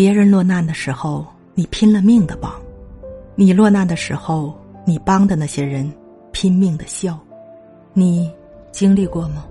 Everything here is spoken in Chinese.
别人落难的时候你拼了命的帮你落难的时候你帮的那些人拼命的笑。你经历过吗？